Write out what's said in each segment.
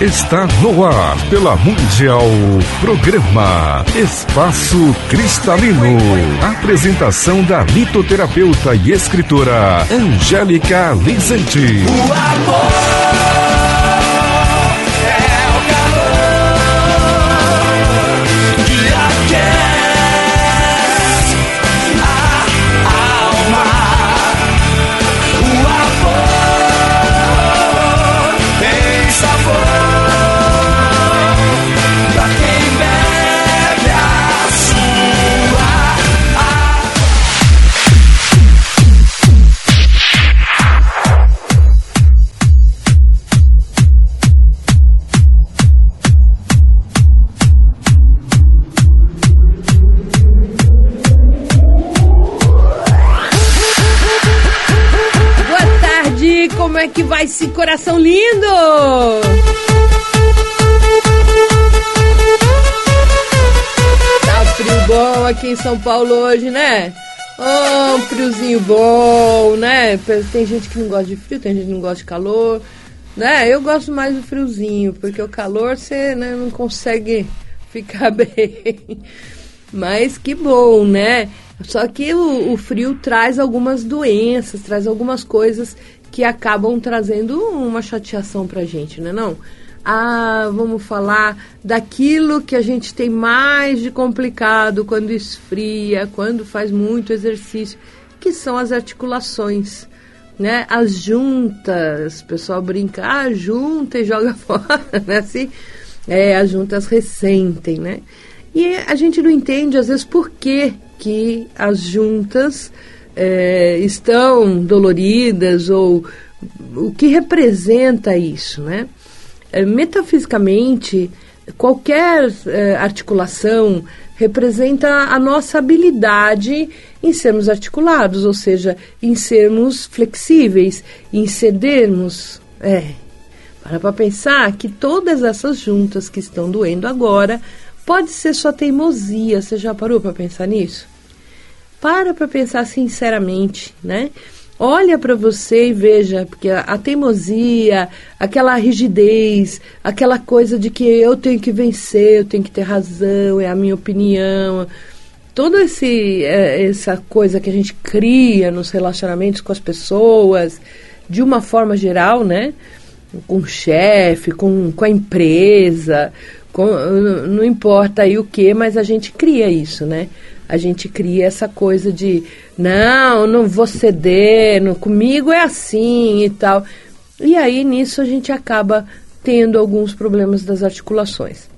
Está no ar pela Mundial. Programa Espaço Cristalino. Apresentação da litoterapeuta e escritora Angélica Vicente. O amor. Esse coração lindo! Tá frio bom aqui em São Paulo hoje, né? Oh, um friozinho bom, né? Tem gente que não gosta de frio, tem gente que não gosta de calor, né? Eu gosto mais do friozinho, porque o calor você né, não consegue ficar bem. Mas que bom, né? Só que o, o, frio traz algumas doenças, traz algumas coisas que acabam trazendo uma chateação pra gente, né não? Ah, vamos falar daquilo que a gente tem mais de complicado quando esfria, quando faz muito exercício, que são as articulações, né? As juntas, o pessoal brinca, ah, junta e joga fora, né? Assim, é, as juntas ressentem, né? E a gente não entende, às vezes, por que, que as juntas é, estão doloridas ou o que representa isso, né? É, metafisicamente, qualquer é, articulação representa a nossa habilidade em sermos articulados, ou seja, em sermos flexíveis, em cedermos. É, para para pensar que todas essas juntas que estão doendo agora pode ser só teimosia. Você já parou para pensar nisso? Para para pensar sinceramente, né? Olha para você e veja, porque a, teimosia, aquela rigidez, aquela coisa de que eu tenho que vencer, eu tenho que ter razão, é a minha opinião, toda esse, é, essa coisa que a gente cria nos relacionamentos com as pessoas, de uma forma geral, né? Com o chefe, com, com a empresa, com, não importa aí o que, mas a gente cria isso, né? A gente cria essa coisa de não, não vou ceder, no, comigo é assim e tal. E aí nisso a gente acaba tendo alguns problemas das articulações.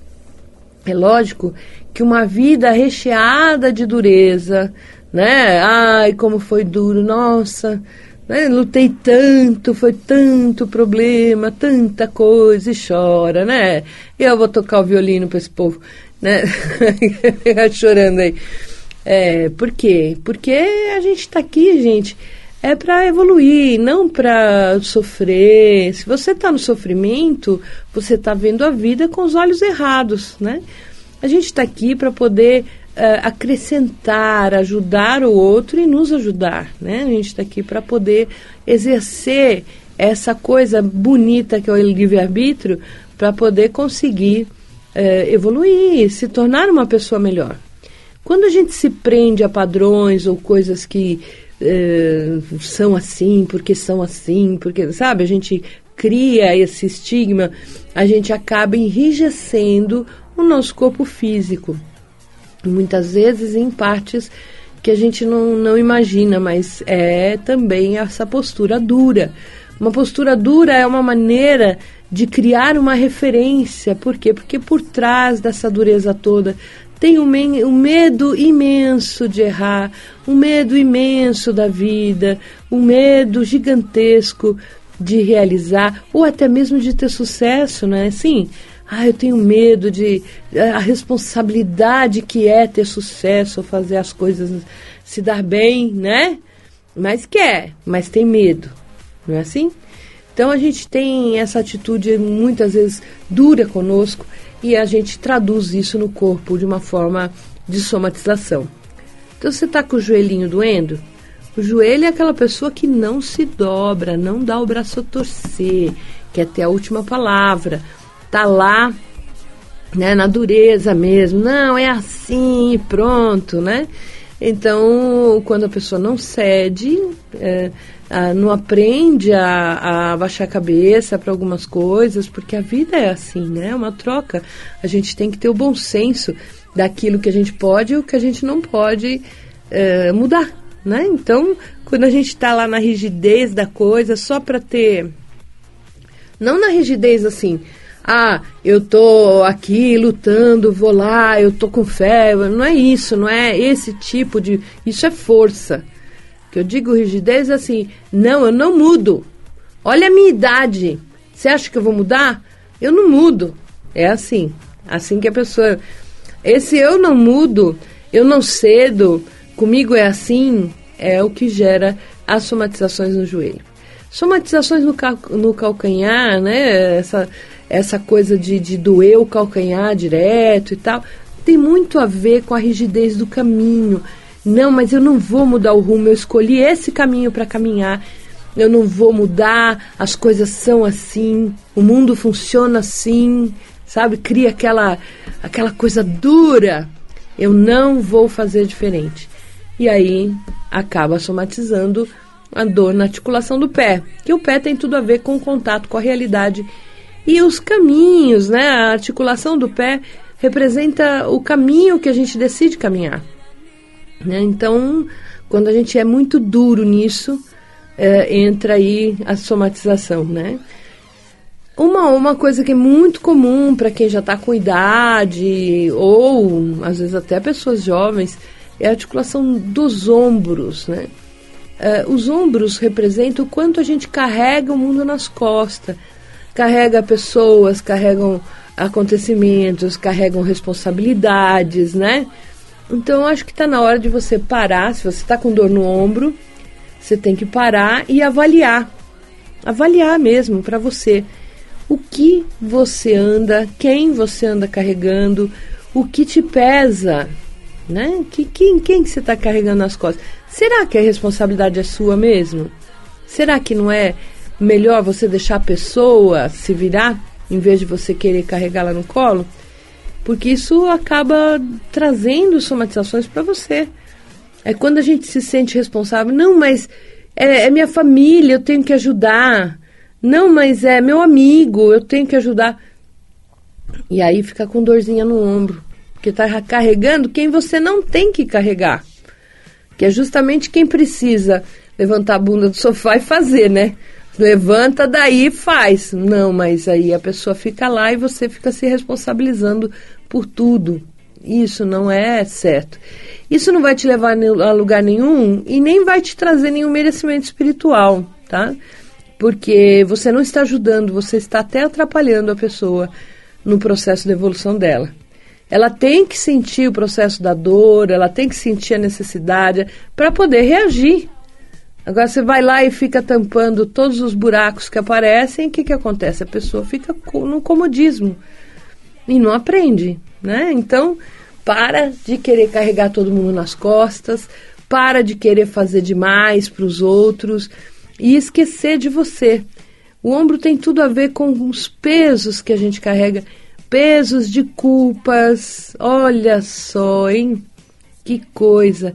É lógico que uma vida recheada de dureza, né? Ai, como foi duro, nossa, né? lutei tanto, foi tanto problema, tanta coisa e chora, né? Eu vou tocar o violino para esse povo, né? Chorando aí. É, por quê? Porque a gente está aqui, gente, é para evoluir, não para sofrer. Se você está no sofrimento, você está vendo a vida com os olhos errados, né? A gente está aqui para poder uh, acrescentar, ajudar o outro e nos ajudar, né? A gente está aqui para poder exercer essa coisa bonita que é o livre-arbítrio para poder conseguir uh, evoluir, se tornar uma pessoa melhor. Quando a gente se prende a padrões ou coisas que eh, são assim, porque são assim, porque, sabe, a gente cria esse estigma, a gente acaba enrijecendo o nosso corpo físico. Muitas vezes em partes que a gente não, não imagina, mas é também essa postura dura. Uma postura dura é uma maneira de criar uma referência. Por quê? Porque por trás dessa dureza toda tem um, um medo imenso de errar, um medo imenso da vida, um medo gigantesco de realizar ou até mesmo de ter sucesso, né? Sim, ah, eu tenho medo de a responsabilidade que é ter sucesso, fazer as coisas se dar bem, né? Mas quer, mas tem medo, não é assim? Então a gente tem essa atitude muitas vezes dura conosco e a gente traduz isso no corpo de uma forma de somatização. Então você está com o joelhinho doendo? O joelho é aquela pessoa que não se dobra, não dá o braço a torcer, quer ter a última palavra, tá lá, né, na dureza mesmo. Não, é assim pronto, né? Então, quando a pessoa não cede, é, a, não aprende a, a baixar a cabeça para algumas coisas, porque a vida é assim, né? É uma troca. A gente tem que ter o bom senso daquilo que a gente pode e o que a gente não pode é, mudar, né? Então, quando a gente está lá na rigidez da coisa, só para ter. Não na rigidez assim, ah, eu tô aqui lutando, vou lá, eu tô com fé. Não é isso, não é esse tipo de. Isso é força. Que eu digo rigidez assim, não, eu não mudo. Olha a minha idade. Você acha que eu vou mudar? Eu não mudo. É assim. Assim que a pessoa. Esse eu não mudo, eu não cedo, comigo é assim, é o que gera as somatizações no joelho. Somatizações no, cal, no calcanhar, né? Essa, essa coisa de, de doer o calcanhar direto e tal, tem muito a ver com a rigidez do caminho. Não, mas eu não vou mudar o rumo, eu escolhi esse caminho para caminhar. Eu não vou mudar, as coisas são assim, o mundo funciona assim, sabe? Cria aquela aquela coisa dura. Eu não vou fazer diferente. E aí acaba somatizando a dor na articulação do pé, que o pé tem tudo a ver com o contato com a realidade e os caminhos, né? A articulação do pé representa o caminho que a gente decide caminhar. Né? Então, quando a gente é muito duro nisso, é, entra aí a somatização, né? Uma, uma coisa que é muito comum para quem já está com idade, ou às vezes até pessoas jovens, é a articulação dos ombros, né? É, os ombros representam o quanto a gente carrega o mundo nas costas, carrega pessoas, carregam acontecimentos, carregam responsabilidades, né? Então acho que está na hora de você parar. Se você está com dor no ombro, você tem que parar e avaliar. Avaliar mesmo para você o que você anda, quem você anda carregando, o que te pesa, né? Que, quem, quem que você está carregando nas costas? Será que a responsabilidade é sua mesmo? Será que não é melhor você deixar a pessoa se virar em vez de você querer carregá-la no colo? Porque isso acaba trazendo somatizações para você. É quando a gente se sente responsável. Não, mas é, é, minha família, eu tenho que ajudar. Não, mas é meu amigo, eu tenho que ajudar. E aí fica com dorzinha no ombro. Porque está carregando quem você não tem que carregar. Que é justamente quem precisa levantar a bunda do sofá e fazer, né? Levanta daí e faz. Não, mas aí a pessoa fica lá e você fica se responsabilizando por tudo. Isso não é certo. Isso não vai te levar a lugar nenhum e nem vai te trazer nenhum merecimento espiritual, tá? Porque você não está ajudando, você está até atrapalhando a pessoa no processo de evolução dela. Ela tem que sentir o processo da dor, ela tem que sentir a necessidade para poder reagir Agora você vai lá e fica tampando todos os buracos que aparecem, o que, que acontece? A pessoa fica no comodismo e não aprende, né? Então, para de querer carregar todo mundo nas costas, para de querer fazer demais para os outros e esquecer de você. O ombro tem tudo a ver com os pesos que a gente carrega, pesos de culpas. Olha só, hein? Que coisa.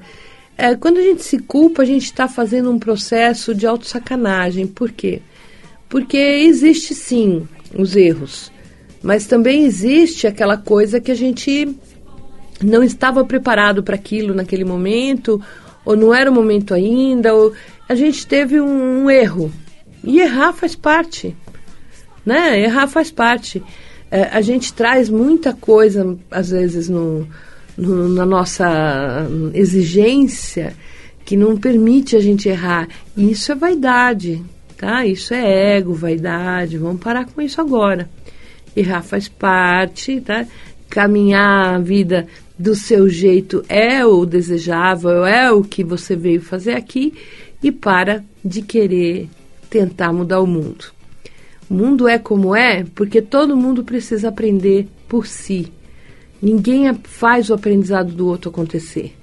É, quando a gente se culpa, a gente está fazendo um processo de autossacanagem. Por quê? Porque existe sim os erros, mas também existe aquela coisa que a gente não estava preparado para aquilo naquele momento, ou não era o momento ainda, ou a gente teve um, um erro. E errar faz parte, né? Errar faz parte. É, a gente traz muita coisa, às vezes, no, no, na nossa exigência que não permite a gente errar. E isso é vaidade, tá? Isso é ego, vaidade. Vamos parar com isso agora. Errar faz parte, tá? Caminhar a vida do seu jeito é o desejável, é o que você veio fazer aqui e para de querer tentar mudar o mundo. O mundo é como é porque todo mundo precisa aprender por si. Ninguém faz o aprendizado do outro acontecer.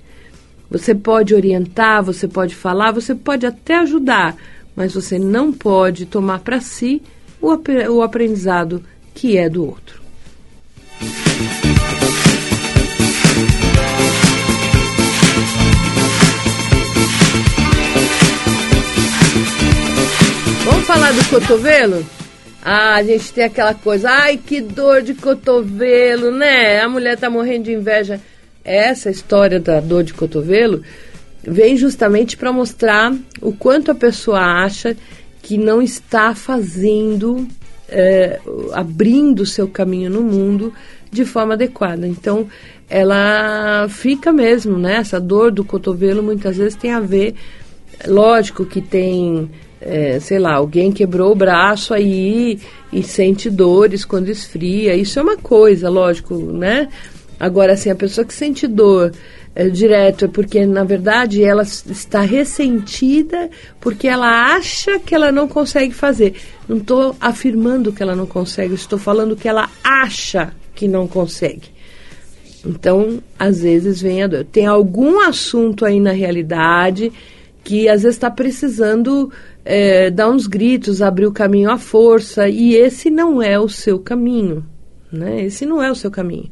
Você pode orientar, você pode falar, você pode até ajudar, mas você não pode tomar para si o, o aprendizado que é do outro. Vamos falar do cotovelo? Ah, a gente tem aquela coisa, ai que dor de cotovelo, né? A mulher tá morrendo de inveja. Essa história da dor de cotovelo vem justamente para mostrar o quanto a pessoa acha que não está fazendo, é, abrindo seu caminho no mundo de forma adequada. Então, ela fica mesmo, né? Essa dor do cotovelo muitas vezes tem a ver, lógico que tem é, sei lá, alguém quebrou o braço aí e sente dores quando esfria. Isso é uma coisa, lógico, né? Agora, assim, a pessoa que sente dor é, direto é porque, na verdade, ela está ressentida porque ela acha que ela não consegue fazer. Não estou afirmando que ela não consegue, estou falando que ela acha que não consegue. Então, às vezes vem a dor. Tem algum assunto aí na realidade que às vezes está precisando é, dar uns gritos, abrir o caminho à força, e esse não é o seu caminho, né? Esse não é o seu caminho.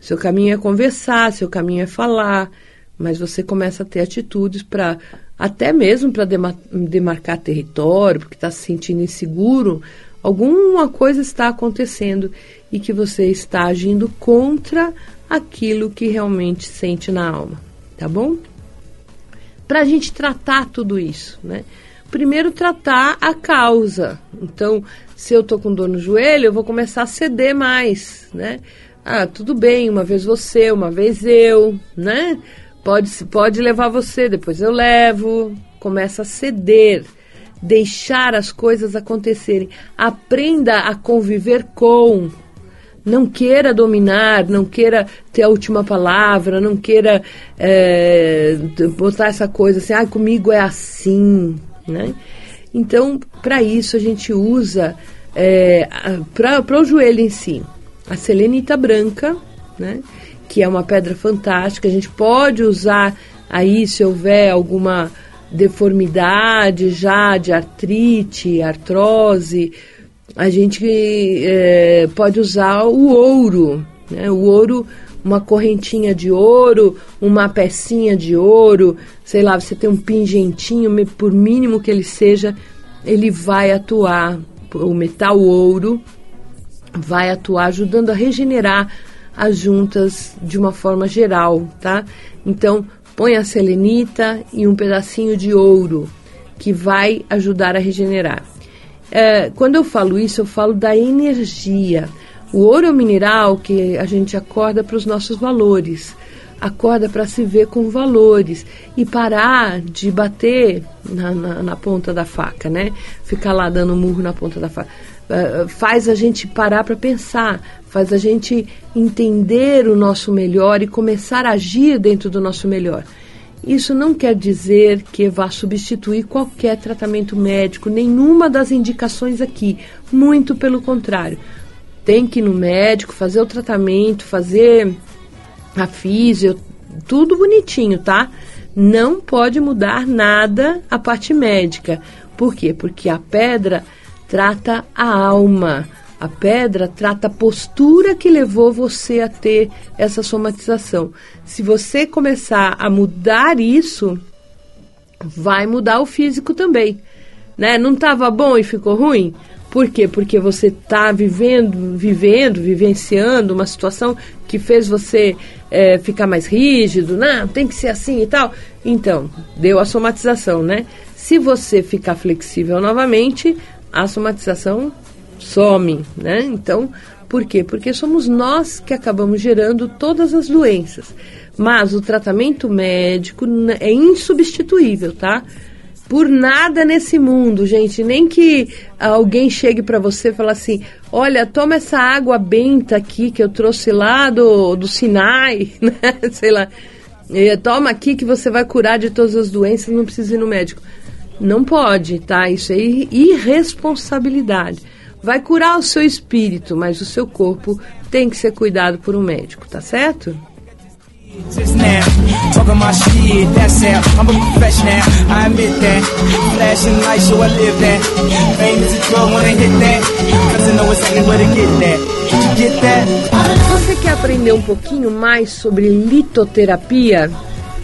Seu caminho é conversar, seu caminho é falar, mas você começa a ter atitudes para até mesmo para demar demarcar território, porque está se sentindo inseguro, alguma coisa está acontecendo e que você está agindo contra aquilo que realmente sente na alma, tá bom? Para a gente tratar tudo isso, né? primeiro tratar a causa. Então, se eu tô com dor no joelho, eu vou começar a ceder mais, né? Ah, tudo bem, uma vez você, uma vez eu, né? Pode, pode levar você, depois eu levo. Começa a ceder, deixar as coisas acontecerem. Aprenda a conviver com. Não queira dominar, não queira ter a última palavra, não queira é, botar essa coisa assim, ah, comigo é assim, né? Então, para isso, a gente usa é, para o joelho em si a selenita branca, né? que é uma pedra fantástica. A gente pode usar aí se houver alguma deformidade já de artrite, artrose. A gente é, pode usar o ouro. Né? O ouro uma correntinha de ouro, uma pecinha de ouro, sei lá, você tem um pingentinho, por mínimo que ele seja, ele vai atuar, o metal ouro vai atuar ajudando a regenerar as juntas de uma forma geral, tá? Então, põe a selenita e um pedacinho de ouro que vai ajudar a regenerar. É, quando eu falo isso, eu falo da energia. O ouro é um mineral que a gente acorda para os nossos valores, acorda para se ver com valores e parar de bater na, na, na, ponta da faca, né? Ficar lá dando murro na ponta da faca. Uh, faz a gente parar para pensar, faz a gente entender o nosso melhor e começar a agir dentro do nosso melhor. Isso não quer dizer que vá substituir qualquer tratamento médico, nenhuma das indicações aqui. Muito pelo contrário tem que ir no médico, fazer o tratamento, fazer a físio, tudo bonitinho, tá? Não pode mudar nada a parte médica. Por quê? Porque a pedra trata a alma. A pedra trata a postura que levou você a ter essa somatização. Se você começar a mudar isso, vai mudar o físico também. Né? Não estava bom e ficou ruim? Por quê? Porque você está vivendo, vivendo, vivenciando uma situação que fez você é, ficar mais rígido, não, tem que ser assim e tal. Então, deu a somatização, né? Se você ficar flexível novamente, a somatização some, né? Então, por quê? Porque somos nós que acabamos gerando todas as doenças. Mas o tratamento médico é insubstituível, tá? por nada nesse mundo, gente. Nem que alguém chegue para você e fale assim: olha, toma essa água benta aqui que eu trouxe lá do, do Sinai, né? Sei lá. Toma aqui que você vai curar de todas as doenças, não precisa ir no médico. Não pode, tá? Isso é irresponsabilidade. Vai curar o seu espírito, mas o seu corpo tem que ser cuidado por um médico, tá certo? Você quer aprender um pouquinho mais sobre litoterapia?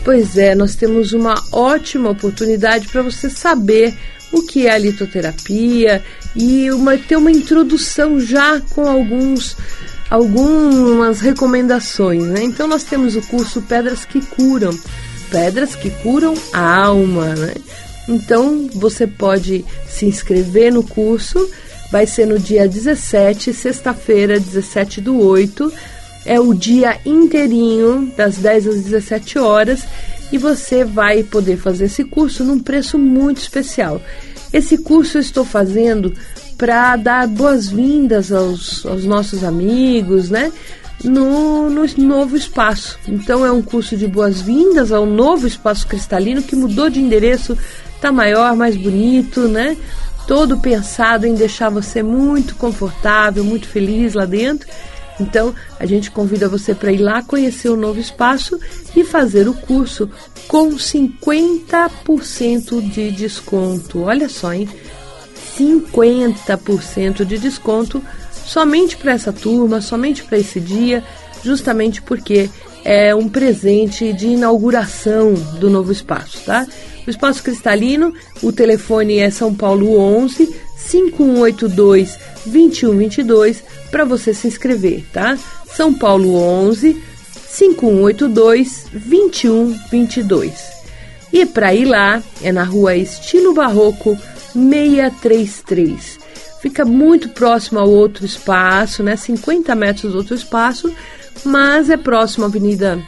Pois é, nós temos uma ótima oportunidade para você saber o que é a litoterapia e uma, ter uma introdução já com alguns algumas recomendações. Né? Então nós temos o curso Pedras que Curam, Pedras que Curam a Alma. Né? Então você pode se inscrever no curso, vai ser no dia 17, sexta-feira, 17 do 8. É o dia inteirinho, das 10 às 17 horas, e você vai poder fazer esse curso num preço muito especial. Esse curso eu estou fazendo para dar boas-vindas aos, aos, nossos amigos, né? No, no novo espaço. Então é um curso de boas-vindas ao novo espaço cristalino que mudou de endereço, tá maior, mais bonito, né? Todo pensado em deixar você muito confortável, muito feliz lá dentro. Então, a gente convida você para ir lá conhecer o novo espaço e fazer o curso com 50% de desconto. Olha só, hein? 50% de desconto somente para essa turma, somente para esse dia, justamente porque é um presente de inauguração do novo espaço, tá? O espaço cristalino, o telefone é São Paulo 11 5182 2122 para você se inscrever, tá? São Paulo 11 5182 2122. E para ir lá é na rua Estilo Barroco 633. Fica muito próximo ao outro espaço, né? 50 metros do outro espaço, mas é próximo à Avenida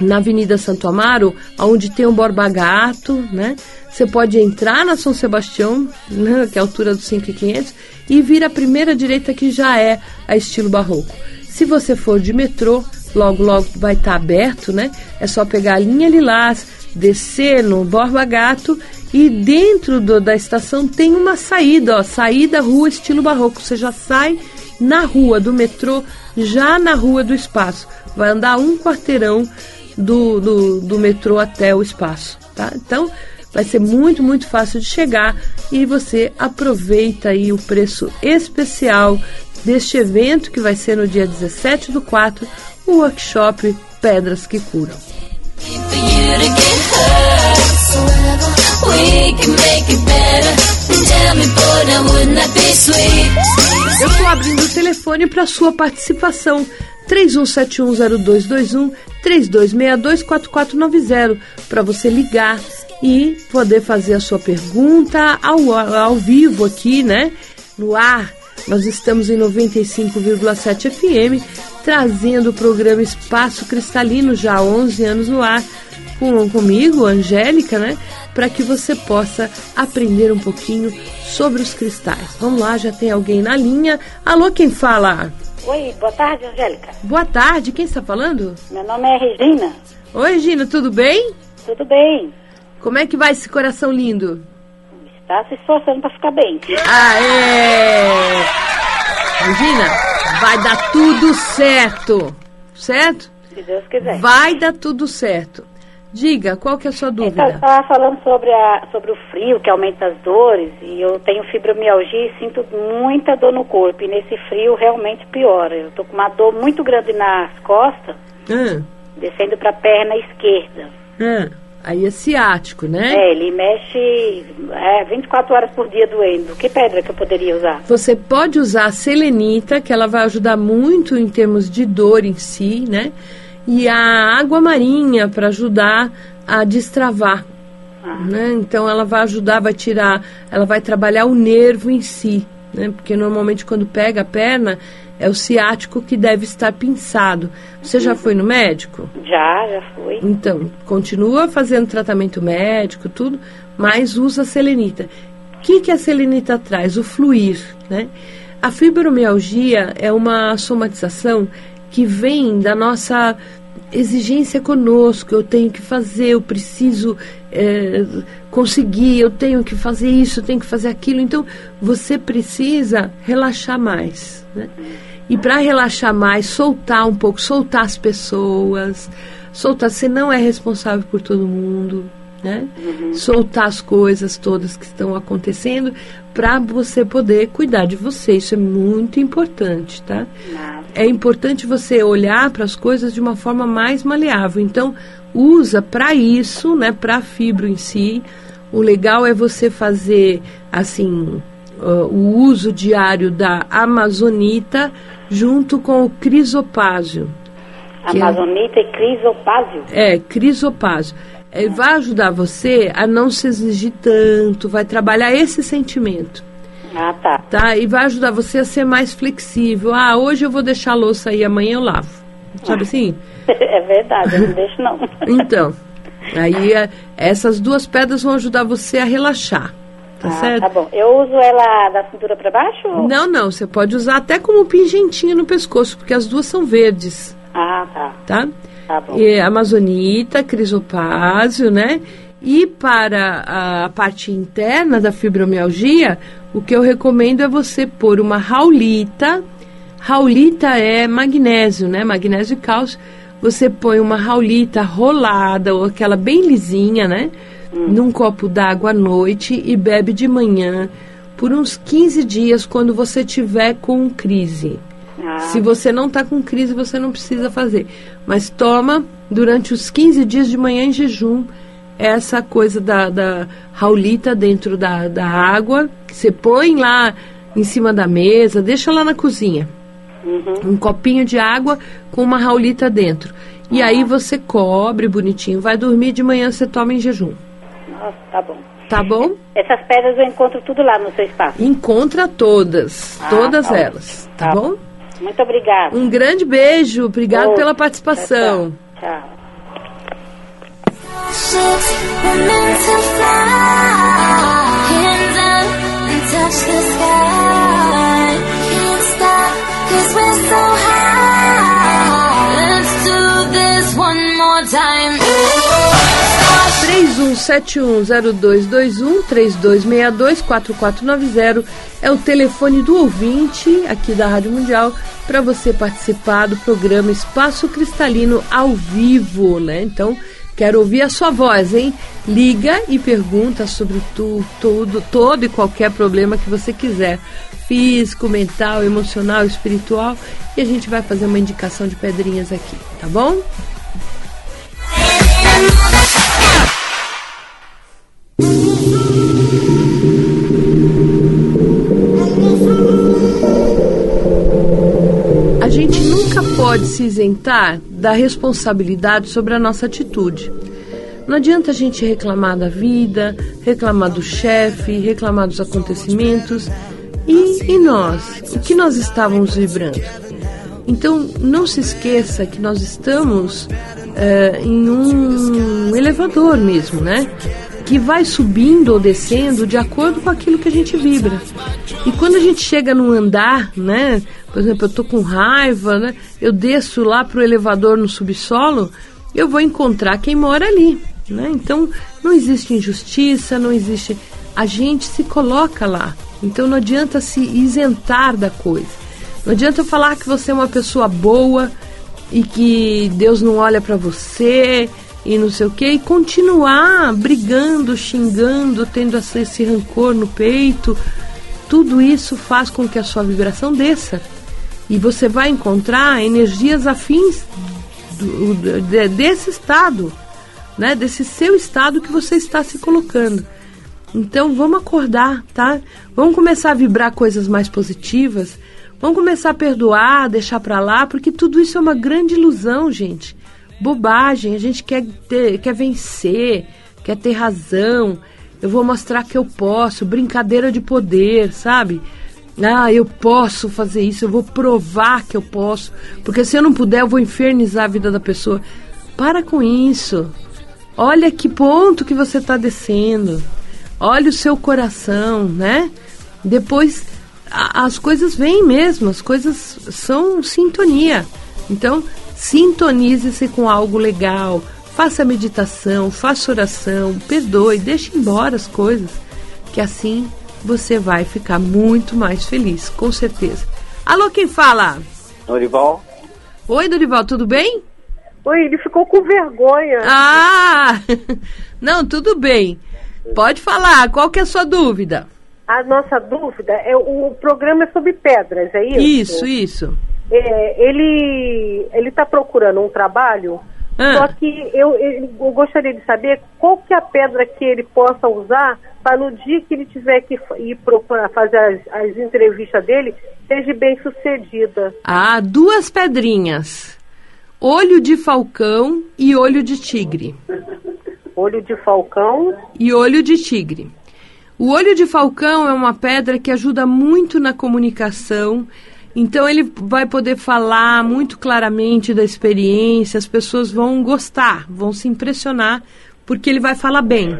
na Avenida Santo Amaro, onde tem o Borba Gato, né? Você pode entrar na São Sebastião, né, que é a altura dos 5,500, e vir a primeira direita que já é a estilo barroco. Se você for de metrô, logo logo vai estar tá aberto, né? É só pegar a linha Lilás, descer no Borba Gato e dentro do, da estação tem uma saída, ó, saída rua estilo barroco. Você já sai na rua do metrô, já na rua do espaço. Vai andar um quarteirão do, do, do metrô até o espaço, tá? Então vai ser muito, muito fácil de chegar e você aproveita aí o preço especial deste evento que vai ser no dia 17 do 4, o workshop Pedras que Curam. Eu estou abrindo o telefone para sua participação. 31710221 32624490 para você ligar e poder fazer a sua pergunta ao, ao vivo aqui, né? No ar. Nós estamos em 95,7 FM, trazendo o programa Espaço Cristalino, já há 11 anos no ar, com, comigo, Angélica, né? Para que você possa aprender um pouquinho sobre os cristais. Vamos lá, já tem alguém na linha. Alô, quem fala? Oi, boa tarde, Angélica. Boa tarde, quem está falando? Meu nome é Regina. Oi, Regina, tudo bem? Tudo bem. Como é que vai esse coração lindo? Está se esforçando para ficar bem. Aê! Regina, vai dar tudo certo, certo? Se Deus quiser. Vai dar tudo certo. Diga, qual que é a sua dúvida? Eu estava falando sobre, a, sobre o frio que aumenta as dores e eu tenho fibromialgia e sinto muita dor no corpo e nesse frio realmente piora. Eu estou com uma dor muito grande nas costas, Ah, descendo para a perna esquerda. ah, aí é ciático, né? É, ele mexe é, 24 horas por dia doendo. Que pedra que eu poderia usar? Você pode usar a selenita, que ela vai ajudar muito em termos de dor em si, né? E a água marinha para ajudar a destravar. Né? Então ela vai ajudar, vai tirar, ela vai trabalhar o nervo em si, né? Porque normalmente quando pega a perna é o ciático que deve estar pinçado. Você já foi no médico? Já, já fui. Então, continua fazendo tratamento médico, tudo, mas usa a selenita. O que, que a selenita traz? O fluir, né? A fibromialgia é uma somatização que vem da nossa exigência conosco. Eu tenho que fazer, eu preciso é, conseguir, eu tenho que fazer isso, eu tenho que fazer aquilo. Então, você precisa relaxar mais, né? E para relaxar mais, soltar um pouco, soltar as pessoas, soltar. Você não é responsável por todo mundo, né? Uhum. Soltar as coisas todas que estão acontecendo para você poder cuidar de você. Isso é muito importante, tá? É importante você olhar para as coisas de uma forma mais maleável. Então, usa para isso, né, para fibro em si. O legal é você fazer assim uh, o uso diário da amazonita junto com o crisopásio. É amazonita é, e crisopásio? É, crisopásio. É, vai ajudar você a não se exigir tanto, vai trabalhar esse sentimento. Ah, tá. Tá? E vai ajudar você a ser mais flexível. Ah, hoje eu vou deixar a louça aí, amanhã eu lavo. Sabe assim? É verdade, eu não deixo não. então, aí é, essas duas pedras vão ajudar você a relaxar. Tá ah, certo? Tá bom. Eu uso ela da cintura para baixo? Não, não. Você pode usar até como pingentinho no pescoço, porque as duas são verdes. Ah, tá. Tá? Tá bom. E, amazonita, crisopásio, né? E para a parte interna da fibromialgia, o que eu recomendo é você pôr uma raulita. Raulita é magnésio, né? Magnésio e cálcio. Você põe uma raulita rolada, ou aquela bem lisinha, né? hum. num copo d'água à noite e bebe de manhã por uns 15 dias quando você tiver com crise. Ah. Se você não está com crise, você não precisa fazer. Mas toma durante os 15 dias de manhã em jejum essa coisa da, da raulita dentro da, da água, que você põe lá em cima da mesa, deixa lá na cozinha. Uhum. Um copinho de água com uma raulita dentro. E ah. aí você cobre bonitinho, vai dormir de manhã, você toma em jejum. Nossa, tá bom. Tá bom? Essas pedras eu encontro tudo lá no seu espaço. Encontra todas, ah, todas tá elas, tá, tá, bom? Muito obrigada. Um grande beijo, obrigado pela participação. tchau. tchau. Time 31710221 3262 4490 é o telefone do ouvinte aqui da Rádio Mundial para você participar do programa Espaço Cristalino ao vivo, né? Então, quero ouvir a sua voz, hein? Liga e pergunta sobre tu, tudo, todo e qualquer problema que você quiser. Físico, mental, emocional, espiritual. E a gente vai fazer uma indicação de pedrinhas aqui, tá bom? A pode se isentar da responsabilidade sobre a nossa atitude. Não adianta a gente reclamar da vida, reclamar do chefe, reclamar dos acontecimentos. E, e nós? O que nós estávamos vibrando? Então, não se esqueça que nós estamos é, em um elevador mesmo, né? Que vai subindo ou descendo de acordo com aquilo que a gente vibra. E quando a gente chega no andar, né? Por exemplo, eu tô com raiva, né? Eu desço lá pro elevador no subsolo, eu vou encontrar quem mora ali, né? Então, não existe injustiça, não existe a gente se coloca lá. Então não adianta se isentar da coisa. Não adianta falar que você é uma pessoa boa e que Deus não olha para você e não sei o que, e continuar brigando, xingando, tendo esse rancor no peito, tudo isso faz com que a sua vibração desça. E você vai encontrar energias afins do, do, desse estado, né? Desse seu estado que você está se colocando. Então vamos acordar, tá? Vamos começar a vibrar coisas mais positivas. Vamos começar a perdoar, deixar para lá, porque tudo isso é uma grande ilusão, gente bobagem. A gente quer, ter, quer vencer, quer ter razão. Eu vou mostrar que eu posso, brincadeira de poder, sabe? Ah, eu posso fazer isso, eu vou provar que eu posso, porque se eu não puder, eu vou infernizar a vida da pessoa. Para com isso. Olha que ponto que você está descendo. Olha o seu coração, né? Depois a, as coisas vêm mesmo, as coisas são sintonia. Então, Sintonize-se com algo legal, faça meditação, faça oração, perdoe, deixe embora as coisas, que assim você vai ficar muito mais feliz, com certeza. Alô, quem fala? Dorival. Oi, Dorival, tudo bem? Oi, ele ficou com vergonha. Ah! Não, tudo bem. Pode falar, qual que é a sua dúvida? A nossa dúvida é o programa é sobre pedras, é isso? Isso, isso. É, ele ele está procurando um trabalho, ah. só que eu, eu, gostaria de saber qual que é a pedra que ele possa usar para no dia que ele tiver que ir procurar fazer as, as entrevistas dele, seja bem sucedida. Ah, duas pedrinhas. Olho de falcão e olho de tigre. Olho de falcão e olho de tigre. O olho de falcão é uma pedra que ajuda muito na comunicação. Então ele vai poder falar muito claramente da experiência, as pessoas vão gostar, vão se impressionar, porque ele vai falar bem.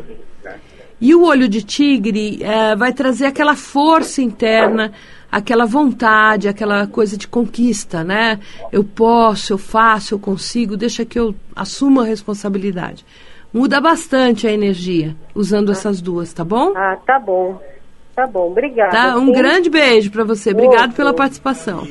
E o olho de tigre é, vai trazer aquela força interna, aquela vontade, aquela coisa de conquista, né? Eu posso, eu faço, eu consigo, deixa que eu assuma a responsabilidade. Muda bastante a energia usando essas duas, tá bom? Ah, tá bom. Tá bom, obrigada. Tá, um Sim. grande beijo para você. Obrigado pela participação.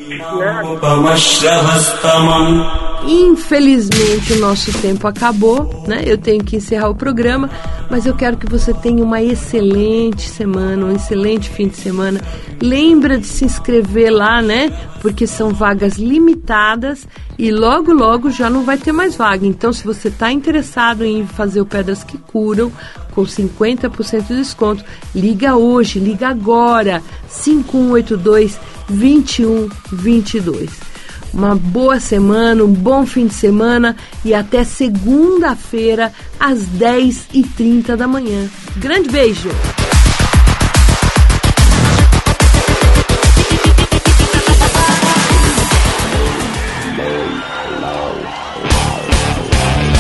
Infelizmente o nosso tempo acabou, né? Eu tenho que encerrar o programa, mas eu quero que você tenha uma excelente semana, um excelente fim de semana. Lembra de se inscrever lá, né? Porque são vagas limitadas e logo logo já não vai ter mais vaga. Então, se você está interessado em fazer o Pedras que Curam, com 50% de desconto. Liga hoje, liga agora. 5182 2122. Uma boa semana, um bom fim de semana e até segunda-feira às 10h30 da manhã. Grande beijo!